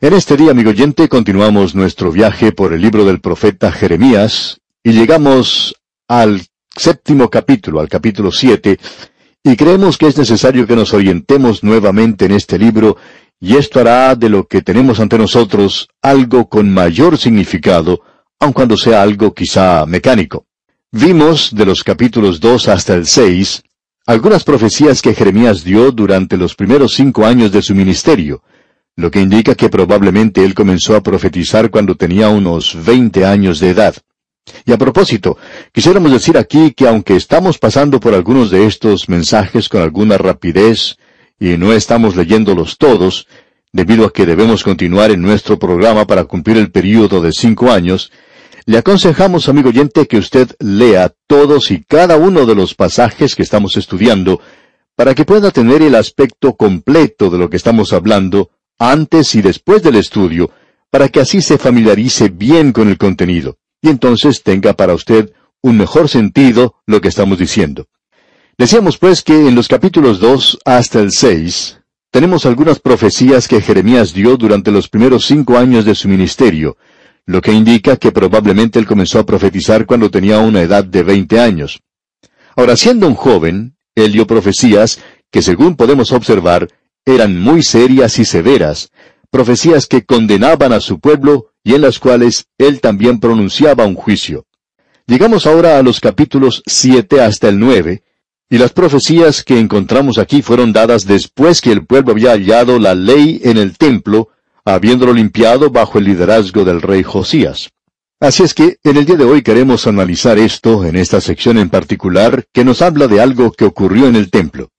En este día, amigo oyente, continuamos nuestro viaje por el libro del profeta Jeremías y llegamos al séptimo capítulo, al capítulo siete, y creemos que es necesario que nos orientemos nuevamente en este libro y esto hará de lo que tenemos ante nosotros algo con mayor significado, aun cuando sea algo quizá mecánico. Vimos de los capítulos dos hasta el seis algunas profecías que Jeremías dio durante los primeros cinco años de su ministerio, lo que indica que probablemente él comenzó a profetizar cuando tenía unos veinte años de edad. Y a propósito, quisiéramos decir aquí que aunque estamos pasando por algunos de estos mensajes con alguna rapidez y no estamos leyéndolos todos, debido a que debemos continuar en nuestro programa para cumplir el período de cinco años, le aconsejamos, amigo oyente, que usted lea todos y cada uno de los pasajes que estamos estudiando para que pueda tener el aspecto completo de lo que estamos hablando antes y después del estudio, para que así se familiarice bien con el contenido, y entonces tenga para usted un mejor sentido lo que estamos diciendo. Decíamos pues que en los capítulos 2 hasta el 6 tenemos algunas profecías que Jeremías dio durante los primeros cinco años de su ministerio, lo que indica que probablemente él comenzó a profetizar cuando tenía una edad de 20 años. Ahora, siendo un joven, él dio profecías que, según podemos observar, eran muy serias y severas, profecías que condenaban a su pueblo y en las cuales él también pronunciaba un juicio. Llegamos ahora a los capítulos 7 hasta el 9, y las profecías que encontramos aquí fueron dadas después que el pueblo había hallado la ley en el templo, habiéndolo limpiado bajo el liderazgo del rey Josías. Así es que en el día de hoy queremos analizar esto en esta sección en particular que nos habla de algo que ocurrió en el templo.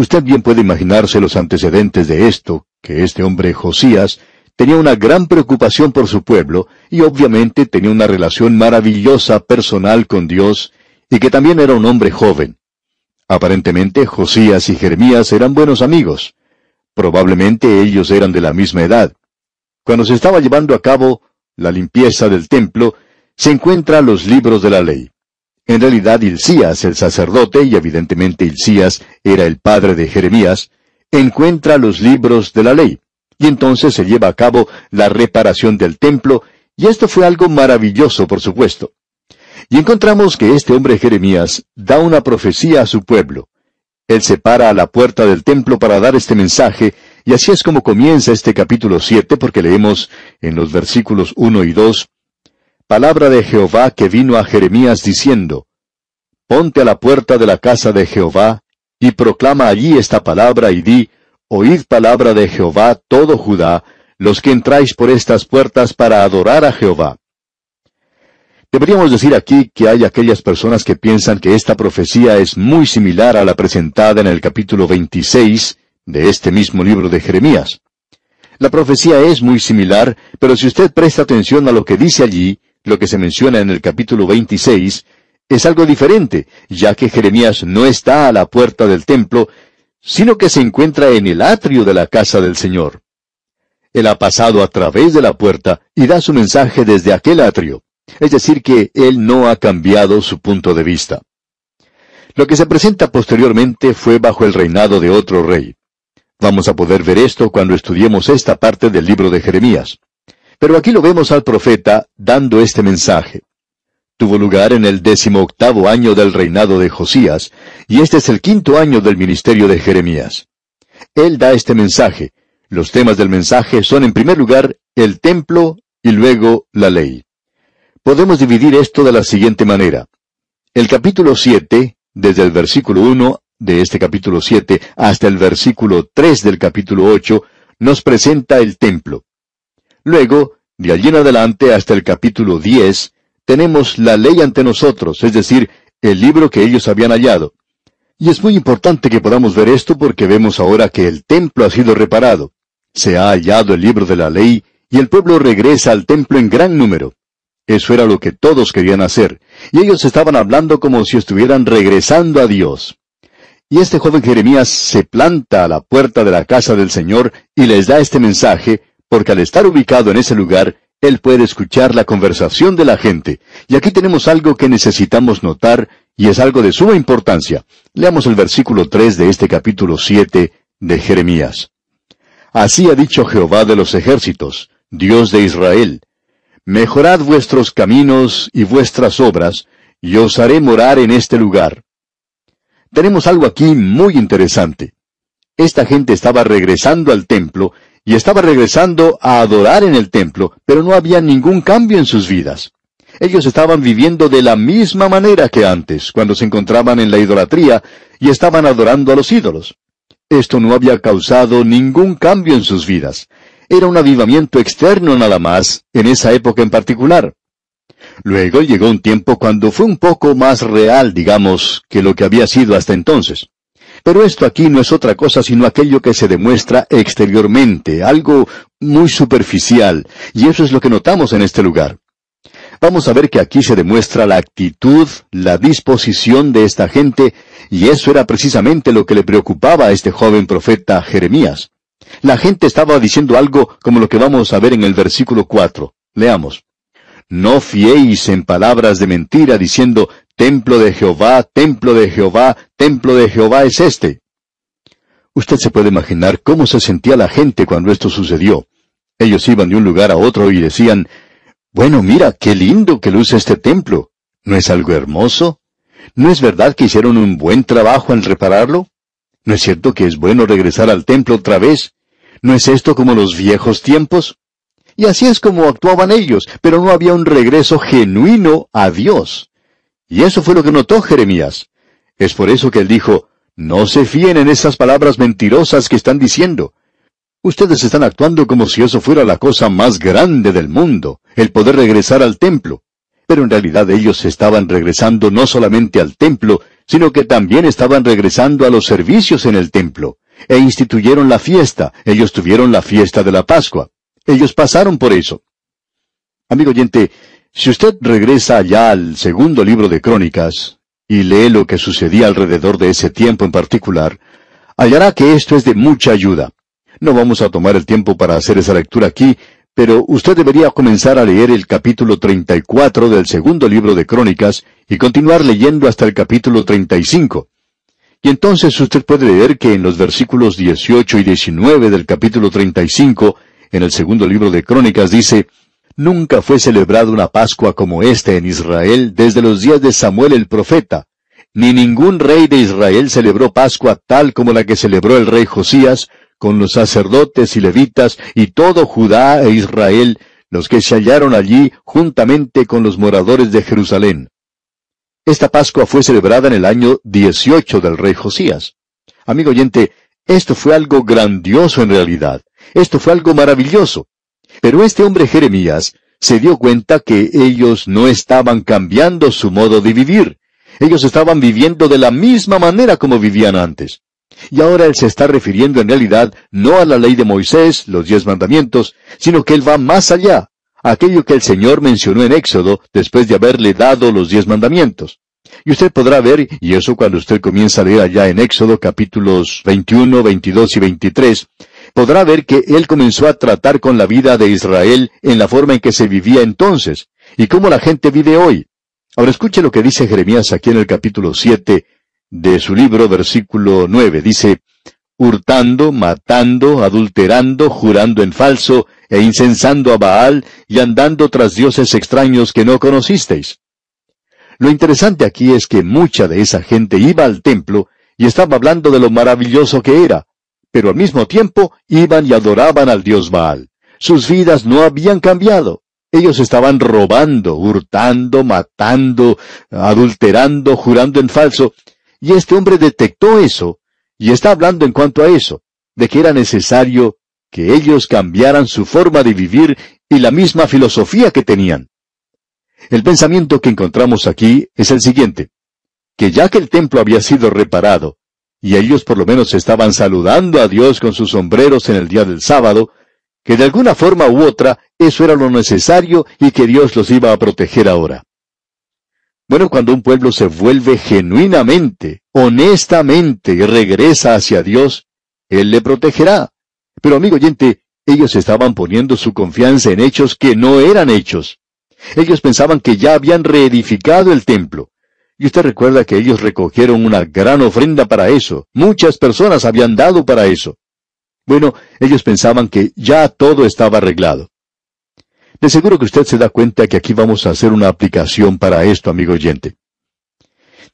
Usted bien puede imaginarse los antecedentes de esto, que este hombre Josías tenía una gran preocupación por su pueblo y obviamente tenía una relación maravillosa personal con Dios y que también era un hombre joven. Aparentemente Josías y Jeremías eran buenos amigos. Probablemente ellos eran de la misma edad. Cuando se estaba llevando a cabo la limpieza del templo, se encuentran los libros de la ley. En realidad, Hilcías, el sacerdote, y evidentemente Hilcías era el padre de Jeremías, encuentra los libros de la ley. Y entonces se lleva a cabo la reparación del templo, y esto fue algo maravilloso, por supuesto. Y encontramos que este hombre Jeremías da una profecía a su pueblo. Él se para a la puerta del templo para dar este mensaje, y así es como comienza este capítulo 7, porque leemos en los versículos 1 y 2, Palabra de Jehová que vino a Jeremías diciendo, Ponte a la puerta de la casa de Jehová, y proclama allí esta palabra y di, Oíd palabra de Jehová todo Judá, los que entráis por estas puertas para adorar a Jehová. Deberíamos decir aquí que hay aquellas personas que piensan que esta profecía es muy similar a la presentada en el capítulo 26 de este mismo libro de Jeremías. La profecía es muy similar, pero si usted presta atención a lo que dice allí, lo que se menciona en el capítulo 26, es algo diferente, ya que Jeremías no está a la puerta del templo, sino que se encuentra en el atrio de la casa del Señor. Él ha pasado a través de la puerta y da su mensaje desde aquel atrio. Es decir, que él no ha cambiado su punto de vista. Lo que se presenta posteriormente fue bajo el reinado de otro rey. Vamos a poder ver esto cuando estudiemos esta parte del libro de Jeremías. Pero aquí lo vemos al profeta dando este mensaje. Tuvo lugar en el décimo octavo año del reinado de Josías, y este es el quinto año del ministerio de Jeremías. Él da este mensaje. Los temas del mensaje son en primer lugar el templo y luego la ley podemos dividir esto de la siguiente manera. El capítulo 7, desde el versículo 1 de este capítulo 7 hasta el versículo 3 del capítulo 8, nos presenta el templo. Luego, de allí en adelante hasta el capítulo 10, tenemos la ley ante nosotros, es decir, el libro que ellos habían hallado. Y es muy importante que podamos ver esto porque vemos ahora que el templo ha sido reparado. Se ha hallado el libro de la ley y el pueblo regresa al templo en gran número. Eso era lo que todos querían hacer, y ellos estaban hablando como si estuvieran regresando a Dios. Y este joven Jeremías se planta a la puerta de la casa del Señor y les da este mensaje, porque al estar ubicado en ese lugar, él puede escuchar la conversación de la gente. Y aquí tenemos algo que necesitamos notar, y es algo de suma importancia. Leamos el versículo 3 de este capítulo 7 de Jeremías. Así ha dicho Jehová de los ejércitos, Dios de Israel. Mejorad vuestros caminos y vuestras obras, y os haré morar en este lugar. Tenemos algo aquí muy interesante. Esta gente estaba regresando al templo, y estaba regresando a adorar en el templo, pero no había ningún cambio en sus vidas. Ellos estaban viviendo de la misma manera que antes, cuando se encontraban en la idolatría y estaban adorando a los ídolos. Esto no había causado ningún cambio en sus vidas. Era un avivamiento externo nada más, en esa época en particular. Luego llegó un tiempo cuando fue un poco más real, digamos, que lo que había sido hasta entonces. Pero esto aquí no es otra cosa sino aquello que se demuestra exteriormente, algo muy superficial, y eso es lo que notamos en este lugar. Vamos a ver que aquí se demuestra la actitud, la disposición de esta gente, y eso era precisamente lo que le preocupaba a este joven profeta Jeremías. La gente estaba diciendo algo como lo que vamos a ver en el versículo 4. Leamos. No fiéis en palabras de mentira diciendo, templo de Jehová, templo de Jehová, templo de Jehová es este. Usted se puede imaginar cómo se sentía la gente cuando esto sucedió. Ellos iban de un lugar a otro y decían, bueno, mira, qué lindo que luce este templo. ¿No es algo hermoso? ¿No es verdad que hicieron un buen trabajo en repararlo? ¿No es cierto que es bueno regresar al templo otra vez? ¿No es esto como los viejos tiempos? Y así es como actuaban ellos, pero no había un regreso genuino a Dios. Y eso fue lo que notó Jeremías. Es por eso que él dijo, no se fíen en esas palabras mentirosas que están diciendo. Ustedes están actuando como si eso fuera la cosa más grande del mundo, el poder regresar al templo. Pero en realidad ellos estaban regresando no solamente al templo, sino que también estaban regresando a los servicios en el templo. E instituyeron la fiesta, ellos tuvieron la fiesta de la Pascua. Ellos pasaron por eso. Amigo oyente, si usted regresa allá al segundo libro de Crónicas y lee lo que sucedía alrededor de ese tiempo en particular, hallará que esto es de mucha ayuda. No vamos a tomar el tiempo para hacer esa lectura aquí, pero usted debería comenzar a leer el capítulo 34 del segundo libro de Crónicas y continuar leyendo hasta el capítulo 35. Y entonces usted puede leer que en los versículos 18 y 19 del capítulo 35, en el segundo libro de Crónicas dice, Nunca fue celebrada una Pascua como esta en Israel desde los días de Samuel el profeta, ni ningún rey de Israel celebró Pascua tal como la que celebró el rey Josías, con los sacerdotes y levitas y todo Judá e Israel, los que se hallaron allí juntamente con los moradores de Jerusalén. Esta Pascua fue celebrada en el año 18 del rey Josías. Amigo oyente, esto fue algo grandioso en realidad. Esto fue algo maravilloso. Pero este hombre Jeremías se dio cuenta que ellos no estaban cambiando su modo de vivir. Ellos estaban viviendo de la misma manera como vivían antes. Y ahora él se está refiriendo en realidad no a la ley de Moisés, los diez mandamientos, sino que él va más allá, aquello que el Señor mencionó en Éxodo después de haberle dado los diez mandamientos. Y usted podrá ver, y eso cuando usted comienza a leer allá en Éxodo capítulos 21, 22 y 23, podrá ver que él comenzó a tratar con la vida de Israel en la forma en que se vivía entonces, y cómo la gente vive hoy. Ahora escuche lo que dice Jeremías aquí en el capítulo 7, de su libro, versículo 9. Dice, hurtando, matando, adulterando, jurando en falso, e incensando a Baal, y andando tras dioses extraños que no conocisteis. Lo interesante aquí es que mucha de esa gente iba al templo y estaba hablando de lo maravilloso que era, pero al mismo tiempo iban y adoraban al dios Baal. Sus vidas no habían cambiado. Ellos estaban robando, hurtando, matando, adulterando, jurando en falso, y este hombre detectó eso, y está hablando en cuanto a eso, de que era necesario que ellos cambiaran su forma de vivir y la misma filosofía que tenían. El pensamiento que encontramos aquí es el siguiente, que ya que el templo había sido reparado, y ellos por lo menos estaban saludando a Dios con sus sombreros en el día del sábado, que de alguna forma u otra eso era lo necesario y que Dios los iba a proteger ahora. Bueno, cuando un pueblo se vuelve genuinamente, honestamente y regresa hacia Dios, Él le protegerá. Pero amigo oyente, ellos estaban poniendo su confianza en hechos que no eran hechos. Ellos pensaban que ya habían reedificado el templo. Y usted recuerda que ellos recogieron una gran ofrenda para eso. Muchas personas habían dado para eso. Bueno, ellos pensaban que ya todo estaba arreglado. De seguro que usted se da cuenta que aquí vamos a hacer una aplicación para esto, amigo oyente.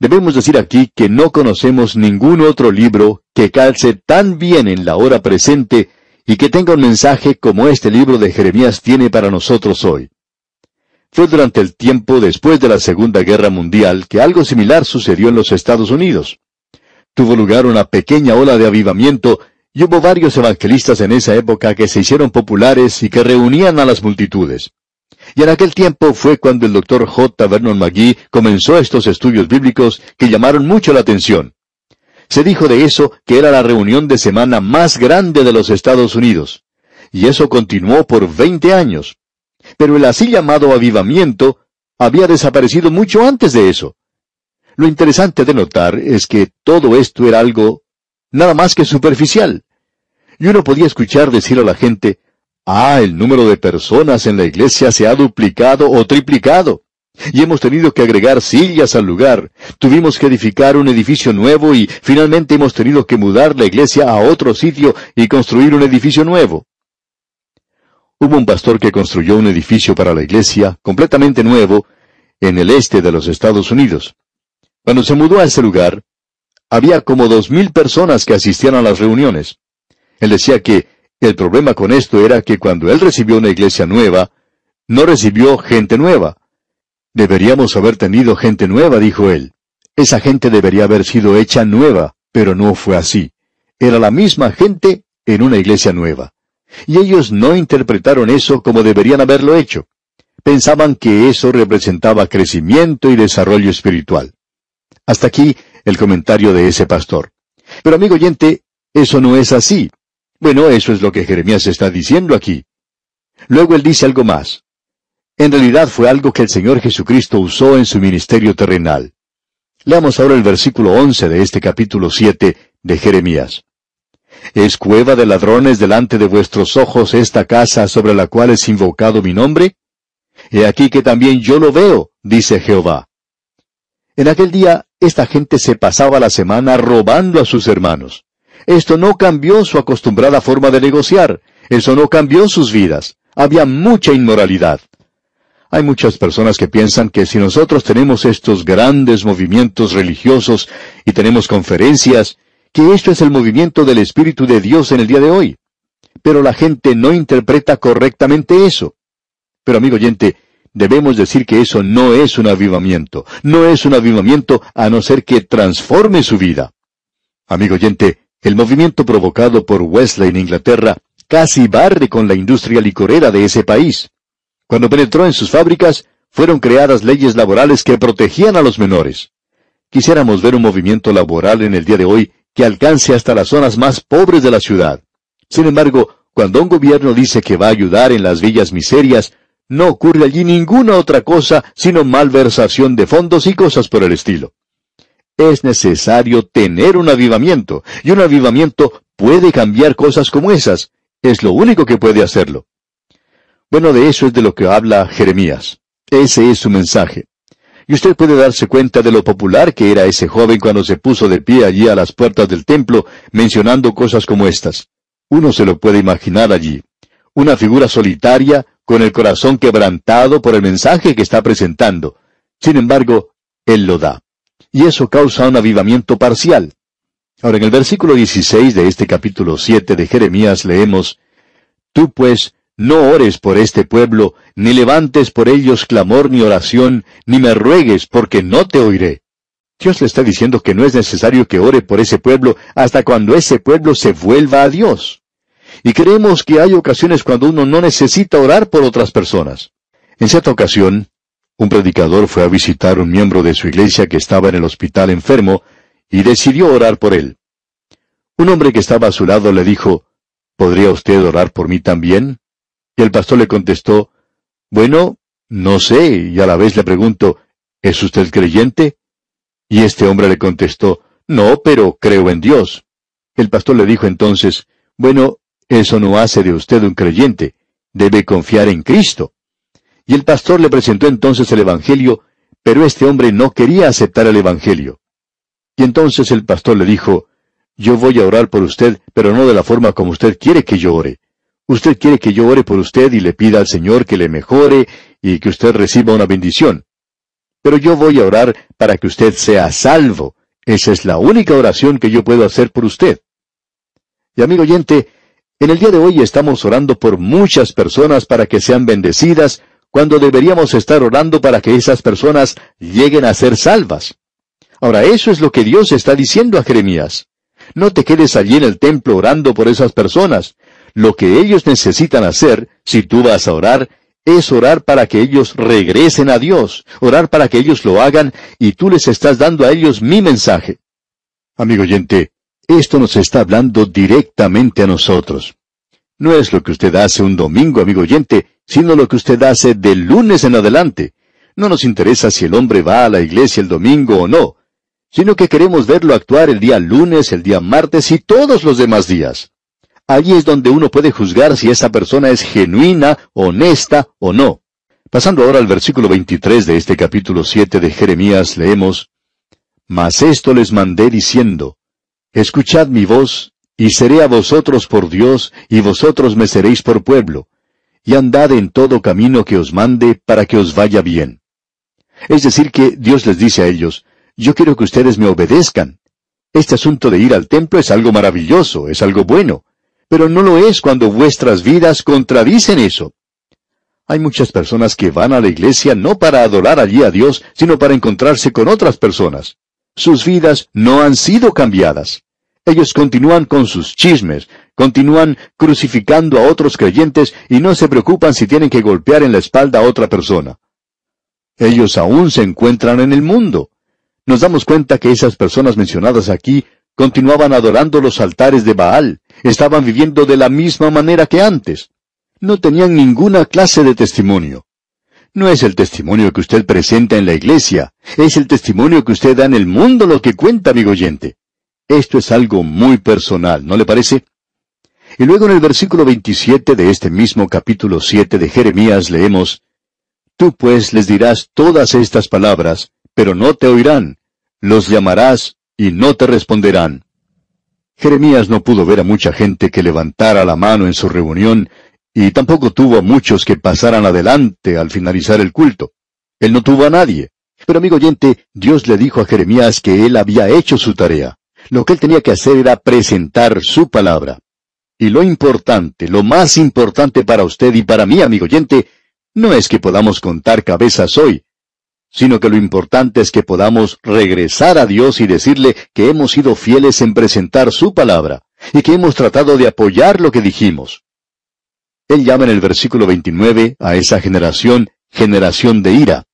Debemos decir aquí que no conocemos ningún otro libro que calce tan bien en la hora presente y que tenga un mensaje como este libro de Jeremías tiene para nosotros hoy. Fue durante el tiempo después de la Segunda Guerra Mundial que algo similar sucedió en los Estados Unidos. Tuvo lugar una pequeña ola de avivamiento y hubo varios evangelistas en esa época que se hicieron populares y que reunían a las multitudes. Y en aquel tiempo fue cuando el doctor J. Vernon McGee comenzó estos estudios bíblicos que llamaron mucho la atención. Se dijo de eso que era la reunión de semana más grande de los Estados Unidos. Y eso continuó por veinte años. Pero el así llamado avivamiento había desaparecido mucho antes de eso. Lo interesante de notar es que todo esto era algo nada más que superficial. Y uno podía escuchar decir a la gente, ah, el número de personas en la iglesia se ha duplicado o triplicado. Y hemos tenido que agregar sillas al lugar. Tuvimos que edificar un edificio nuevo y finalmente hemos tenido que mudar la iglesia a otro sitio y construir un edificio nuevo. Hubo un pastor que construyó un edificio para la iglesia, completamente nuevo, en el este de los Estados Unidos. Cuando se mudó a ese lugar, había como dos mil personas que asistían a las reuniones. Él decía que el problema con esto era que cuando él recibió una iglesia nueva, no recibió gente nueva. Deberíamos haber tenido gente nueva, dijo él. Esa gente debería haber sido hecha nueva, pero no fue así. Era la misma gente en una iglesia nueva. Y ellos no interpretaron eso como deberían haberlo hecho. Pensaban que eso representaba crecimiento y desarrollo espiritual. Hasta aquí el comentario de ese pastor. Pero amigo oyente, eso no es así. Bueno, eso es lo que Jeremías está diciendo aquí. Luego él dice algo más. En realidad fue algo que el Señor Jesucristo usó en su ministerio terrenal. Leamos ahora el versículo 11 de este capítulo 7 de Jeremías. ¿Es cueva de ladrones delante de vuestros ojos esta casa sobre la cual es invocado mi nombre? He aquí que también yo lo veo, dice Jehová. En aquel día esta gente se pasaba la semana robando a sus hermanos. Esto no cambió su acostumbrada forma de negociar, eso no cambió sus vidas. Había mucha inmoralidad. Hay muchas personas que piensan que si nosotros tenemos estos grandes movimientos religiosos y tenemos conferencias, que esto es el movimiento del Espíritu de Dios en el día de hoy. Pero la gente no interpreta correctamente eso. Pero amigo oyente, debemos decir que eso no es un avivamiento. No es un avivamiento a no ser que transforme su vida. Amigo oyente, el movimiento provocado por Wesley en Inglaterra casi barre con la industria licorera de ese país. Cuando penetró en sus fábricas, fueron creadas leyes laborales que protegían a los menores. Quisiéramos ver un movimiento laboral en el día de hoy que alcance hasta las zonas más pobres de la ciudad. Sin embargo, cuando un gobierno dice que va a ayudar en las villas miserias, no ocurre allí ninguna otra cosa sino malversación de fondos y cosas por el estilo. Es necesario tener un avivamiento, y un avivamiento puede cambiar cosas como esas. Es lo único que puede hacerlo. Bueno, de eso es de lo que habla Jeremías. Ese es su mensaje. Y usted puede darse cuenta de lo popular que era ese joven cuando se puso de pie allí a las puertas del templo, mencionando cosas como estas. Uno se lo puede imaginar allí. Una figura solitaria, con el corazón quebrantado por el mensaje que está presentando. Sin embargo, él lo da. Y eso causa un avivamiento parcial. Ahora, en el versículo 16 de este capítulo 7 de Jeremías leemos, Tú pues no ores por este pueblo, ni levantes por ellos clamor ni oración, ni me ruegues, porque no te oiré. Dios le está diciendo que no es necesario que ore por ese pueblo hasta cuando ese pueblo se vuelva a Dios. Y creemos que hay ocasiones cuando uno no necesita orar por otras personas. En cierta ocasión, un predicador fue a visitar un miembro de su iglesia que estaba en el hospital enfermo y decidió orar por él. Un hombre que estaba a su lado le dijo, ¿Podría usted orar por mí también? Y el pastor le contestó, Bueno, no sé, y a la vez le pregunto, ¿es usted creyente? Y este hombre le contestó, No, pero creo en Dios. El pastor le dijo entonces, Bueno, eso no hace de usted un creyente, debe confiar en Cristo. Y el pastor le presentó entonces el Evangelio, pero este hombre no quería aceptar el Evangelio. Y entonces el pastor le dijo, yo voy a orar por usted, pero no de la forma como usted quiere que yo ore. Usted quiere que yo ore por usted y le pida al Señor que le mejore y que usted reciba una bendición. Pero yo voy a orar para que usted sea salvo. Esa es la única oración que yo puedo hacer por usted. Y amigo oyente, en el día de hoy estamos orando por muchas personas para que sean bendecidas, cuando deberíamos estar orando para que esas personas lleguen a ser salvas. Ahora, eso es lo que Dios está diciendo a Jeremías. No te quedes allí en el templo orando por esas personas. Lo que ellos necesitan hacer, si tú vas a orar, es orar para que ellos regresen a Dios, orar para que ellos lo hagan y tú les estás dando a ellos mi mensaje. Amigo oyente, esto nos está hablando directamente a nosotros. No es lo que usted hace un domingo, amigo oyente, sino lo que usted hace de lunes en adelante. No nos interesa si el hombre va a la iglesia el domingo o no, sino que queremos verlo actuar el día lunes, el día martes y todos los demás días. Allí es donde uno puede juzgar si esa persona es genuina, honesta o no. Pasando ahora al versículo 23 de este capítulo 7 de Jeremías, leemos, Mas esto les mandé diciendo, Escuchad mi voz, y seré a vosotros por Dios, y vosotros me seréis por pueblo, y andad en todo camino que os mande para que os vaya bien. Es decir, que Dios les dice a ellos, yo quiero que ustedes me obedezcan. Este asunto de ir al templo es algo maravilloso, es algo bueno, pero no lo es cuando vuestras vidas contradicen eso. Hay muchas personas que van a la iglesia no para adorar allí a Dios, sino para encontrarse con otras personas. Sus vidas no han sido cambiadas. Ellos continúan con sus chismes, continúan crucificando a otros creyentes y no se preocupan si tienen que golpear en la espalda a otra persona. Ellos aún se encuentran en el mundo. Nos damos cuenta que esas personas mencionadas aquí continuaban adorando los altares de Baal, estaban viviendo de la misma manera que antes. No tenían ninguna clase de testimonio. No es el testimonio que usted presenta en la iglesia, es el testimonio que usted da en el mundo lo que cuenta, amigo oyente. Esto es algo muy personal, ¿no le parece? Y luego en el versículo 27 de este mismo capítulo 7 de Jeremías leemos, Tú pues les dirás todas estas palabras, pero no te oirán, los llamarás y no te responderán. Jeremías no pudo ver a mucha gente que levantara la mano en su reunión, y tampoco tuvo a muchos que pasaran adelante al finalizar el culto. Él no tuvo a nadie. Pero amigo oyente, Dios le dijo a Jeremías que él había hecho su tarea. Lo que él tenía que hacer era presentar su palabra. Y lo importante, lo más importante para usted y para mí, amigo oyente, no es que podamos contar cabezas hoy, sino que lo importante es que podamos regresar a Dios y decirle que hemos sido fieles en presentar su palabra y que hemos tratado de apoyar lo que dijimos. Él llama en el versículo 29 a esa generación generación de ira.